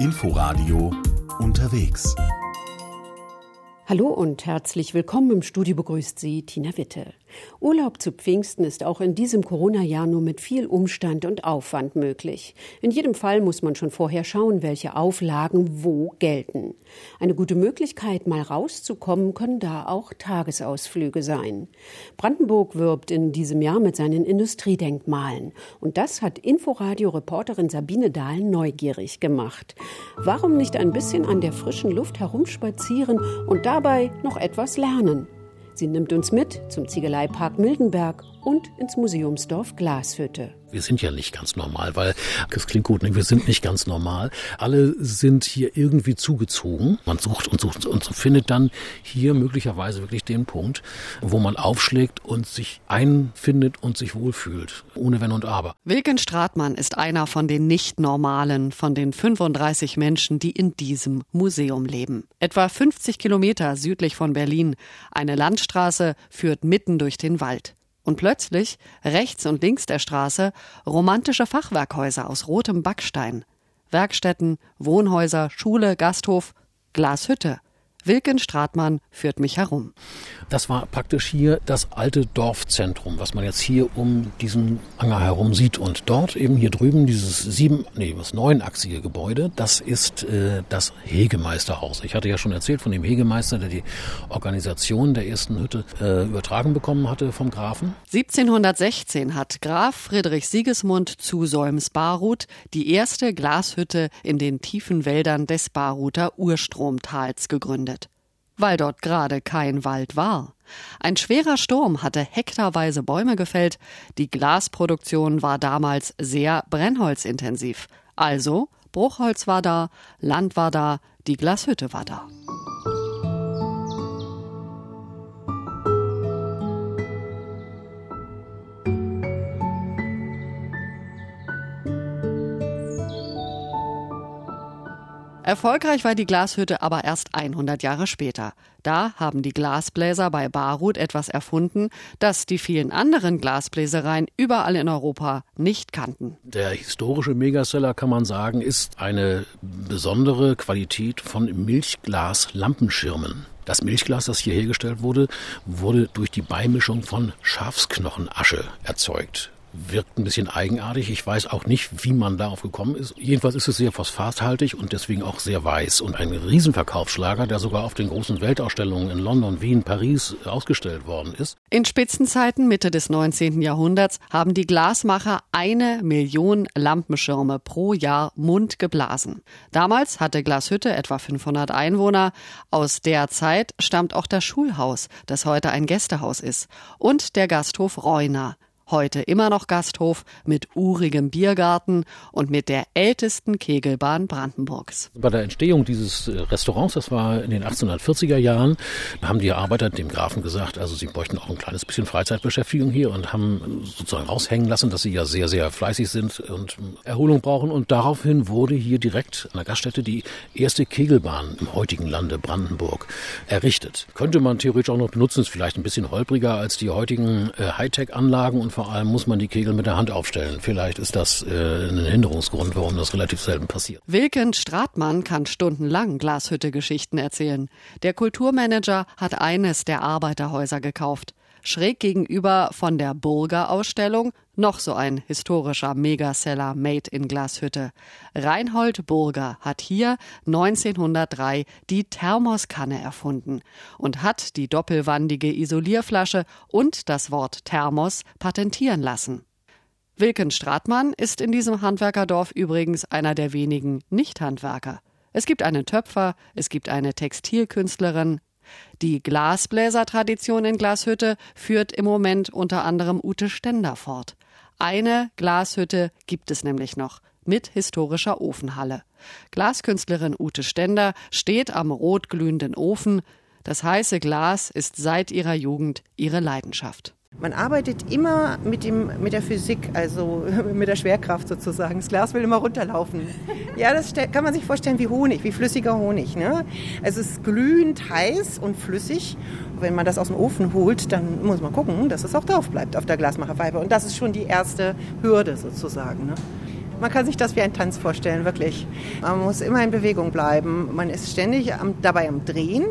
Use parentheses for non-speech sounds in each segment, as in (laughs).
Inforadio unterwegs. Hallo und herzlich willkommen im Studio begrüßt Sie Tina Witte. Urlaub zu Pfingsten ist auch in diesem Corona-Jahr nur mit viel Umstand und Aufwand möglich. In jedem Fall muss man schon vorher schauen, welche Auflagen wo gelten. Eine gute Möglichkeit, mal rauszukommen, können da auch Tagesausflüge sein. Brandenburg wirbt in diesem Jahr mit seinen Industriedenkmalen. Und das hat Inforadio-Reporterin Sabine Dahl neugierig gemacht. Warum nicht ein bisschen an der frischen Luft herumspazieren und dabei noch etwas lernen? Sie nimmt uns mit zum Ziegeleipark Mildenberg und ins Museumsdorf Glashütte. Wir sind ja nicht ganz normal, weil das klingt gut, ne? wir sind nicht ganz normal. Alle sind hier irgendwie zugezogen. Man sucht und sucht und findet dann hier möglicherweise wirklich den Punkt, wo man aufschlägt und sich einfindet und sich wohlfühlt, ohne Wenn und Aber. Wilken Stratmann ist einer von den Nicht-Normalen, von den 35 Menschen, die in diesem Museum leben. Etwa 50 Kilometer südlich von Berlin. Eine Landstraße führt mitten durch den Wald. Und plötzlich, rechts und links der Straße, romantische Fachwerkhäuser aus rotem Backstein. Werkstätten, Wohnhäuser, Schule, Gasthof, Glashütte. Wilken Stratmann führt mich herum. Das war praktisch hier das alte Dorfzentrum, was man jetzt hier um diesen Anger herum sieht. Und dort eben hier drüben dieses sieben, nee, das neunachsige Gebäude, das ist äh, das Hegemeisterhaus. Ich hatte ja schon erzählt von dem Hegemeister, der die Organisation der ersten Hütte äh, übertragen bekommen hatte vom Grafen. 1716 hat Graf Friedrich Sigismund zu Solms-Baruth die erste Glashütte in den tiefen Wäldern des Baruther Urstromtals gegründet weil dort gerade kein Wald war. Ein schwerer Sturm hatte hektarweise Bäume gefällt, die Glasproduktion war damals sehr brennholzintensiv. Also Bruchholz war da, Land war da, die Glashütte war da. Erfolgreich war die Glashütte aber erst 100 Jahre später. Da haben die Glasbläser bei Barut etwas erfunden, das die vielen anderen Glasbläsereien überall in Europa nicht kannten. Der historische Megaseller, kann man sagen, ist eine besondere Qualität von Milchglas-Lampenschirmen. Das Milchglas, das hier hergestellt wurde, wurde durch die Beimischung von Schafsknochenasche erzeugt wirkt ein bisschen eigenartig. Ich weiß auch nicht, wie man darauf gekommen ist. Jedenfalls ist es sehr phosphathaltig und deswegen auch sehr weiß und ein Riesenverkaufsschlager, der sogar auf den großen Weltausstellungen in London, Wien, Paris ausgestellt worden ist. In Spitzenzeiten Mitte des 19. Jahrhunderts haben die Glasmacher eine Million Lampenschirme pro Jahr Mund geblasen. Damals hatte Glashütte etwa 500 Einwohner. Aus der Zeit stammt auch das Schulhaus, das heute ein Gästehaus ist, und der Gasthof Reuner heute immer noch Gasthof mit urigem Biergarten und mit der ältesten Kegelbahn Brandenburgs. Bei der Entstehung dieses äh, Restaurants, das war in den 1840er Jahren, haben die Arbeiter dem Grafen gesagt, also sie bräuchten auch ein kleines bisschen Freizeitbeschäftigung hier und haben sozusagen raushängen lassen, dass sie ja sehr, sehr fleißig sind und Erholung brauchen. Und daraufhin wurde hier direkt an der Gaststätte die erste Kegelbahn im heutigen Lande Brandenburg errichtet. Könnte man theoretisch auch noch benutzen, ist vielleicht ein bisschen holpriger als die heutigen äh, Hightech-Anlagen und vor allem muss man die Kegel mit der Hand aufstellen. Vielleicht ist das äh, ein Hinderungsgrund, warum das relativ selten passiert. Wilken Stratmann kann stundenlang Glashütte-Geschichten erzählen. Der Kulturmanager hat eines der Arbeiterhäuser gekauft. Schräg gegenüber von der Burger-Ausstellung noch so ein historischer Megaseller Made in Glashütte. Reinhold Burger hat hier 1903 die Thermoskanne erfunden und hat die doppelwandige Isolierflasche und das Wort Thermos patentieren lassen. Wilken Stratmann ist in diesem Handwerkerdorf übrigens einer der wenigen Nicht-Handwerker. Es gibt einen Töpfer, es gibt eine Textilkünstlerin, die Glasbläsertradition in Glashütte führt im Moment unter anderem Ute Stender fort. Eine Glashütte gibt es nämlich noch mit historischer Ofenhalle. Glaskünstlerin Ute Stender steht am rotglühenden Ofen. Das heiße Glas ist seit ihrer Jugend ihre Leidenschaft. Man arbeitet immer mit, dem, mit der Physik, also (laughs) mit der Schwerkraft sozusagen. Das Glas will immer runterlaufen. Ja, das kann man sich vorstellen wie Honig, wie flüssiger Honig. Ne? Es ist glühend heiß und flüssig. Wenn man das aus dem Ofen holt, dann muss man gucken, dass es auch drauf bleibt auf der Glasmacherpfeife. Und das ist schon die erste Hürde sozusagen. Ne? Man kann sich das wie ein Tanz vorstellen, wirklich. Man muss immer in Bewegung bleiben. Man ist ständig am, dabei am Drehen.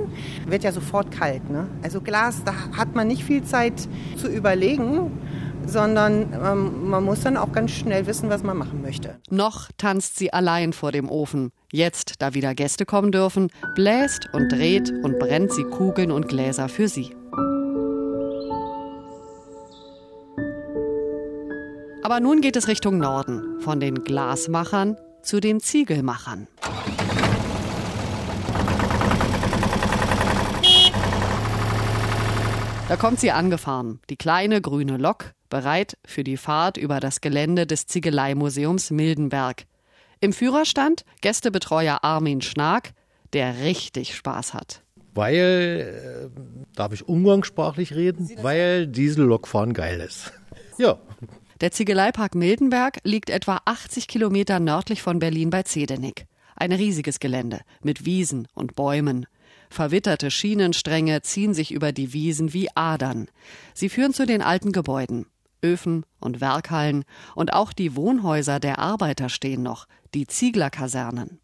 Wird ja sofort kalt. Ne? Also Glas, da hat man nicht viel Zeit zu überlegen sondern ähm, man muss dann auch ganz schnell wissen, was man machen möchte. Noch tanzt sie allein vor dem Ofen. Jetzt, da wieder Gäste kommen dürfen, bläst und dreht und brennt sie Kugeln und Gläser für sie. Aber nun geht es Richtung Norden, von den Glasmachern zu den Ziegelmachern. Da kommt sie angefahren, die kleine grüne Lok, bereit für die Fahrt über das Gelände des Ziegeleimuseums Mildenberg. Im Führerstand Gästebetreuer Armin Schnark, der richtig Spaß hat. Weil, äh, darf ich umgangssprachlich reden? Weil Diesellokfahren geil ist. (laughs) Ja, der Ziegeleipark Mildenberg liegt etwa 80 Kilometer nördlich von Berlin bei Zedenick. Ein riesiges Gelände mit Wiesen und Bäumen. Verwitterte Schienenstränge ziehen sich über die Wiesen wie Adern. Sie führen zu den alten Gebäuden. Öfen und Werkhallen und auch die Wohnhäuser der Arbeiter stehen noch, die Zieglerkasernen.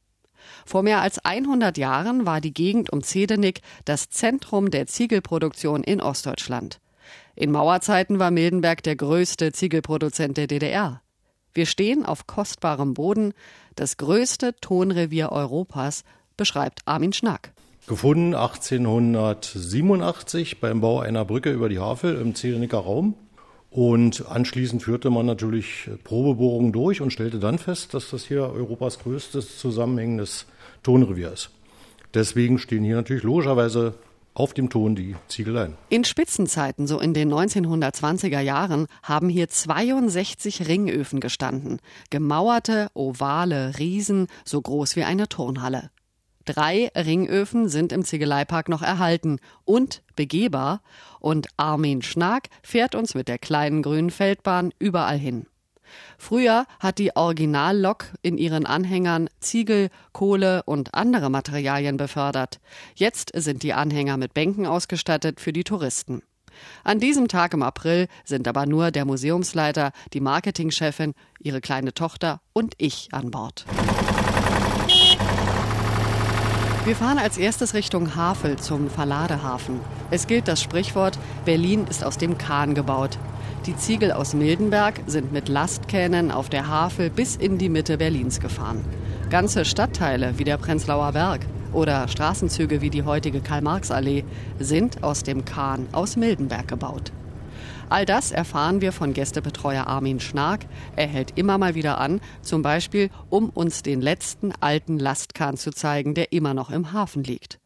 Vor mehr als 100 Jahren war die Gegend um Zedenick das Zentrum der Ziegelproduktion in Ostdeutschland. In Mauerzeiten war Mildenberg der größte Ziegelproduzent der DDR. Wir stehen auf kostbarem Boden. Das größte Tonrevier Europas, beschreibt Armin Schnack. Gefunden 1887 beim Bau einer Brücke über die Havel im Zedenicker Raum. Und anschließend führte man natürlich Probebohrungen durch und stellte dann fest, dass das hier Europas größtes zusammenhängendes Tonrevier ist. Deswegen stehen hier natürlich logischerweise auf dem Ton die Ziegeleien. In Spitzenzeiten, so in den 1920er Jahren, haben hier 62 Ringöfen gestanden. Gemauerte, ovale Riesen, so groß wie eine Turnhalle. Drei Ringöfen sind im Ziegeleipark noch erhalten und begehbar. Und Armin Schnack fährt uns mit der kleinen grünen Feldbahn überall hin. Früher hat die Originallok in ihren Anhängern Ziegel, Kohle und andere Materialien befördert. Jetzt sind die Anhänger mit Bänken ausgestattet für die Touristen. An diesem Tag im April sind aber nur der Museumsleiter, die Marketingchefin, ihre kleine Tochter und ich an Bord. Wir fahren als erstes Richtung Havel zum Verladehafen. Es gilt das Sprichwort, Berlin ist aus dem Kahn gebaut. Die Ziegel aus Mildenberg sind mit Lastkähnen auf der Havel bis in die Mitte Berlins gefahren. Ganze Stadtteile wie der Prenzlauer Berg oder Straßenzüge wie die heutige Karl-Marx-Allee sind aus dem Kahn aus Mildenberg gebaut. All das erfahren wir von Gästebetreuer Armin Schnark. Er hält immer mal wieder an, zum Beispiel, um uns den letzten alten Lastkahn zu zeigen, der immer noch im Hafen liegt.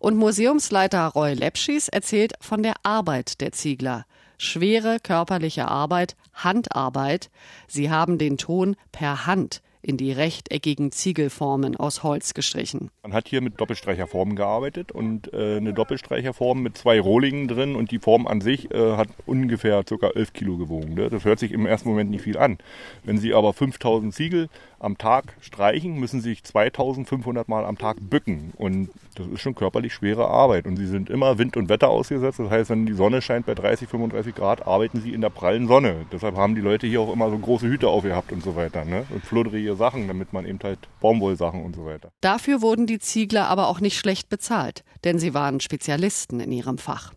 Und Museumsleiter Roy Lepschis erzählt von der Arbeit der Ziegler schwere körperliche Arbeit, Handarbeit. Sie haben den Ton per Hand in die rechteckigen Ziegelformen aus Holz gestrichen. Man hat hier mit Doppelstreicherformen gearbeitet und äh, eine Doppelstreicherform mit zwei Rohlingen drin und die Form an sich äh, hat ungefähr ca. 11 Kilo gewogen. Ne? Das hört sich im ersten Moment nicht viel an. Wenn Sie aber 5000 Ziegel am Tag streichen, müssen sie sich 2500 Mal am Tag bücken. Und das ist schon körperlich schwere Arbeit. Und sie sind immer Wind und Wetter ausgesetzt. Das heißt, wenn die Sonne scheint bei 30, 35 Grad, arbeiten sie in der prallen Sonne. Deshalb haben die Leute hier auch immer so große Hüte aufgehabt und so weiter. Ne? Und flodderige Sachen, damit man eben halt Baumwollsachen und so weiter. Dafür wurden die Ziegler aber auch nicht schlecht bezahlt, denn sie waren Spezialisten in ihrem Fach.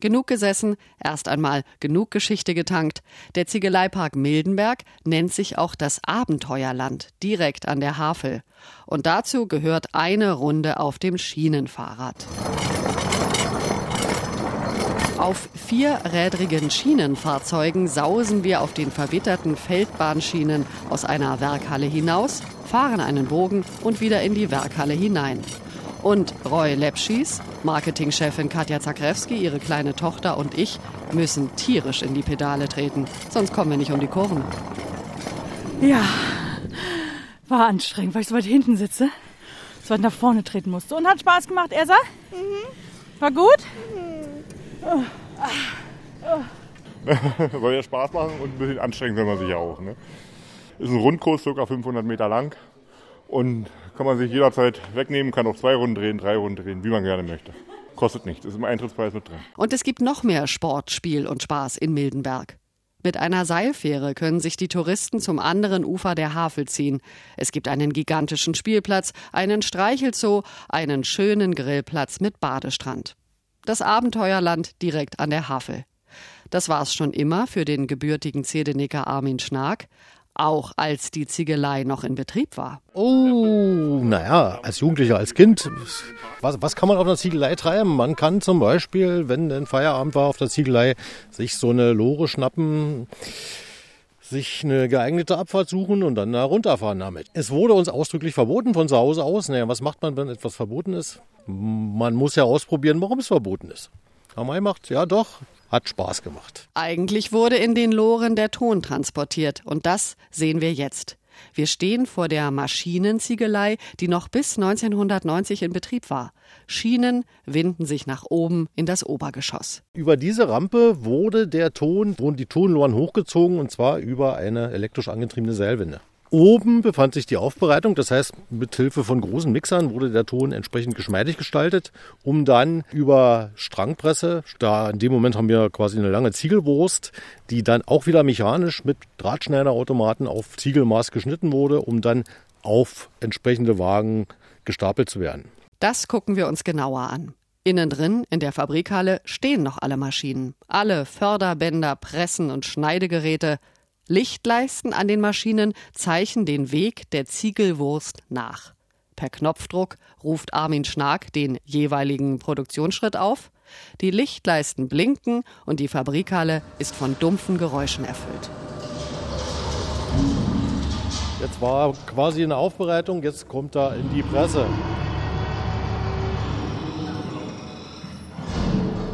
Genug gesessen, erst einmal genug Geschichte getankt. Der Ziegeleipark Mildenberg nennt sich auch das Abenteuerland, direkt an der Havel. Und dazu gehört eine Runde auf dem Schienenfahrrad. Auf vierrädrigen Schienenfahrzeugen sausen wir auf den verwitterten Feldbahnschienen aus einer Werkhalle hinaus, fahren einen Bogen und wieder in die Werkhalle hinein. Und Roy Lepschis, Marketingchefin Katja Zakrewski, ihre kleine Tochter und ich müssen tierisch in die Pedale treten, sonst kommen wir nicht um die Kurven. Ja, war anstrengend, weil ich so weit hinten sitze, so weit nach vorne treten musste. Und hat Spaß gemacht, Ersa? Mhm. War gut? Mhm. Soll ja Spaß machen und ein bisschen anstrengend soll man sich ja auch. Ne? Ist ein Rundkurs, ca. 500 Meter lang und kann man sich jederzeit wegnehmen, kann auch zwei Runden drehen, drei Runden drehen, wie man gerne möchte. Kostet nichts, ist im Eintrittspreis mit drin. Und es gibt noch mehr Sport, Spiel und Spaß in Mildenberg. Mit einer Seilfähre können sich die Touristen zum anderen Ufer der Havel ziehen. Es gibt einen gigantischen Spielplatz, einen Streichelzoo, einen schönen Grillplatz mit Badestrand. Das Abenteuerland direkt an der Havel. Das war es schon immer für den gebürtigen Zedenicker Armin Schnark, auch als die Ziegelei noch in Betrieb war. Oh, naja, als Jugendlicher, als Kind, was, was kann man auf einer Ziegelei treiben? Man kann zum Beispiel, wenn ein Feierabend war auf der Ziegelei, sich so eine Lore schnappen, sich eine geeignete Abfahrt suchen und dann da runterfahren damit. Es wurde uns ausdrücklich verboten von zu Hause aus. Naja, was macht man, wenn etwas verboten ist? Man muss ja ausprobieren, warum es verboten ist. Haben wir gemacht, ja doch, hat Spaß gemacht. Eigentlich wurde in den Loren der Ton transportiert und das sehen wir jetzt. Wir stehen vor der Maschinenziegelei, die noch bis 1990 in Betrieb war. Schienen winden sich nach oben in das Obergeschoss. Über diese Rampe wurde der Ton, wurden die Tonloren hochgezogen und zwar über eine elektrisch angetriebene Seilwinde. Oben befand sich die Aufbereitung, das heißt, mit Hilfe von großen Mixern wurde der Ton entsprechend geschmeidig gestaltet, um dann über Strangpresse, da in dem Moment haben wir quasi eine lange Ziegelwurst, die dann auch wieder mechanisch mit Drahtschneiderautomaten auf Ziegelmaß geschnitten wurde, um dann auf entsprechende Wagen gestapelt zu werden. Das gucken wir uns genauer an. Innen drin, in der Fabrikhalle, stehen noch alle Maschinen. Alle Förderbänder, Pressen und Schneidegeräte, Lichtleisten an den Maschinen zeichnen den Weg der Ziegelwurst nach. Per Knopfdruck ruft Armin Schnark den jeweiligen Produktionsschritt auf. Die Lichtleisten blinken und die Fabrikhalle ist von dumpfen Geräuschen erfüllt. Jetzt war quasi eine Aufbereitung, jetzt kommt er in die Presse.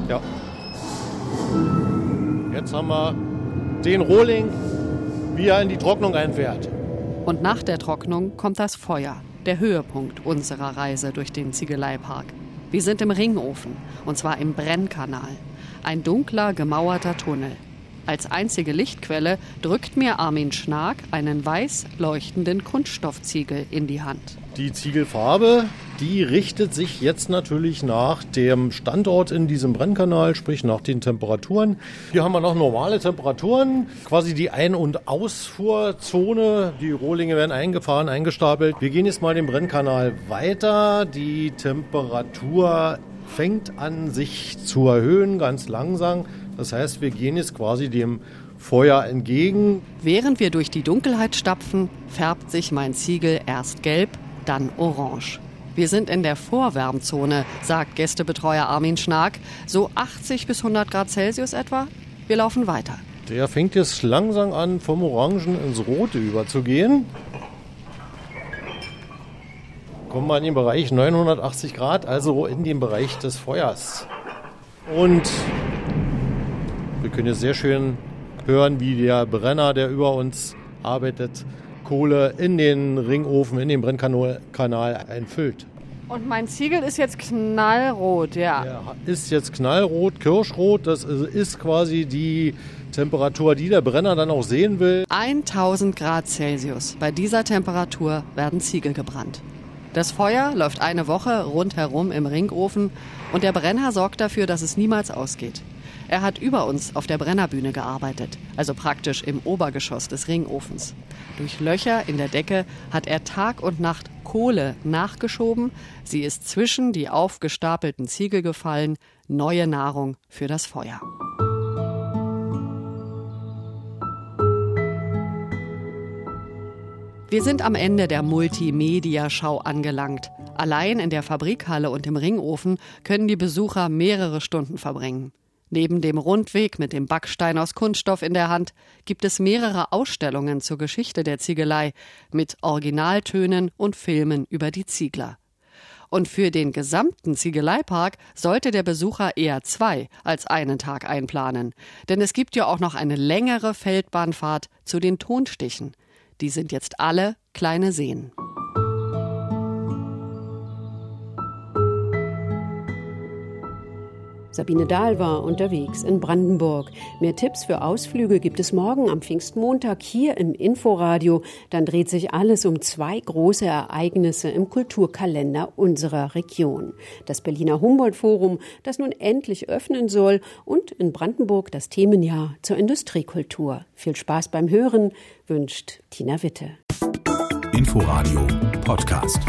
Ja. Jetzt haben wir den Rohling wie er in die Trocknung einfährt. Und nach der Trocknung kommt das Feuer, der Höhepunkt unserer Reise durch den Ziegeleipark. Wir sind im Ringofen, und zwar im Brennkanal. Ein dunkler, gemauerter Tunnel. Als einzige Lichtquelle drückt mir Armin Schnark einen weiß leuchtenden Kunststoffziegel in die Hand. Die Ziegelfarbe, die richtet sich jetzt natürlich nach dem Standort in diesem Brennkanal, sprich nach den Temperaturen. Hier haben wir noch normale Temperaturen, quasi die Ein- und Ausfuhrzone. Die Rohlinge werden eingefahren, eingestapelt. Wir gehen jetzt mal den Brennkanal weiter. Die Temperatur fängt an, sich zu erhöhen, ganz langsam. Das heißt, wir gehen jetzt quasi dem Feuer entgegen. Während wir durch die Dunkelheit stapfen, färbt sich mein Ziegel erst gelb, dann orange. Wir sind in der Vorwärmzone, sagt Gästebetreuer Armin Schnark. So 80 bis 100 Grad Celsius etwa. Wir laufen weiter. Der fängt jetzt langsam an, vom Orangen ins Rote überzugehen. Kommen wir in den Bereich 980 Grad, also in den Bereich des Feuers. Und wir können jetzt sehr schön hören, wie der Brenner, der über uns arbeitet, Kohle in den Ringofen, in den Brennkanal einfüllt. Und mein Ziegel ist jetzt knallrot, ja. Der ist jetzt knallrot, kirschrot. Das ist quasi die Temperatur, die der Brenner dann auch sehen will. 1000 Grad Celsius. Bei dieser Temperatur werden Ziegel gebrannt. Das Feuer läuft eine Woche rundherum im Ringofen und der Brenner sorgt dafür, dass es niemals ausgeht. Er hat über uns auf der Brennerbühne gearbeitet, also praktisch im Obergeschoss des Ringofens. Durch Löcher in der Decke hat er Tag und Nacht Kohle nachgeschoben. Sie ist zwischen die aufgestapelten Ziegel gefallen. Neue Nahrung für das Feuer. Wir sind am Ende der Multimedia-Schau angelangt. Allein in der Fabrikhalle und im Ringofen können die Besucher mehrere Stunden verbringen. Neben dem Rundweg mit dem Backstein aus Kunststoff in der Hand gibt es mehrere Ausstellungen zur Geschichte der Ziegelei mit Originaltönen und Filmen über die Ziegler. Und für den gesamten Ziegeleipark sollte der Besucher eher zwei als einen Tag einplanen. Denn es gibt ja auch noch eine längere Feldbahnfahrt zu den Tonstichen. Die sind jetzt alle kleine Seen. Sabine Dahl war unterwegs in Brandenburg. Mehr Tipps für Ausflüge gibt es morgen am Pfingstmontag hier im Inforadio. Dann dreht sich alles um zwei große Ereignisse im Kulturkalender unserer Region. Das Berliner Humboldt-Forum, das nun endlich öffnen soll, und in Brandenburg das Themenjahr zur Industriekultur. Viel Spaß beim Hören wünscht Tina Witte. Inforadio Podcast.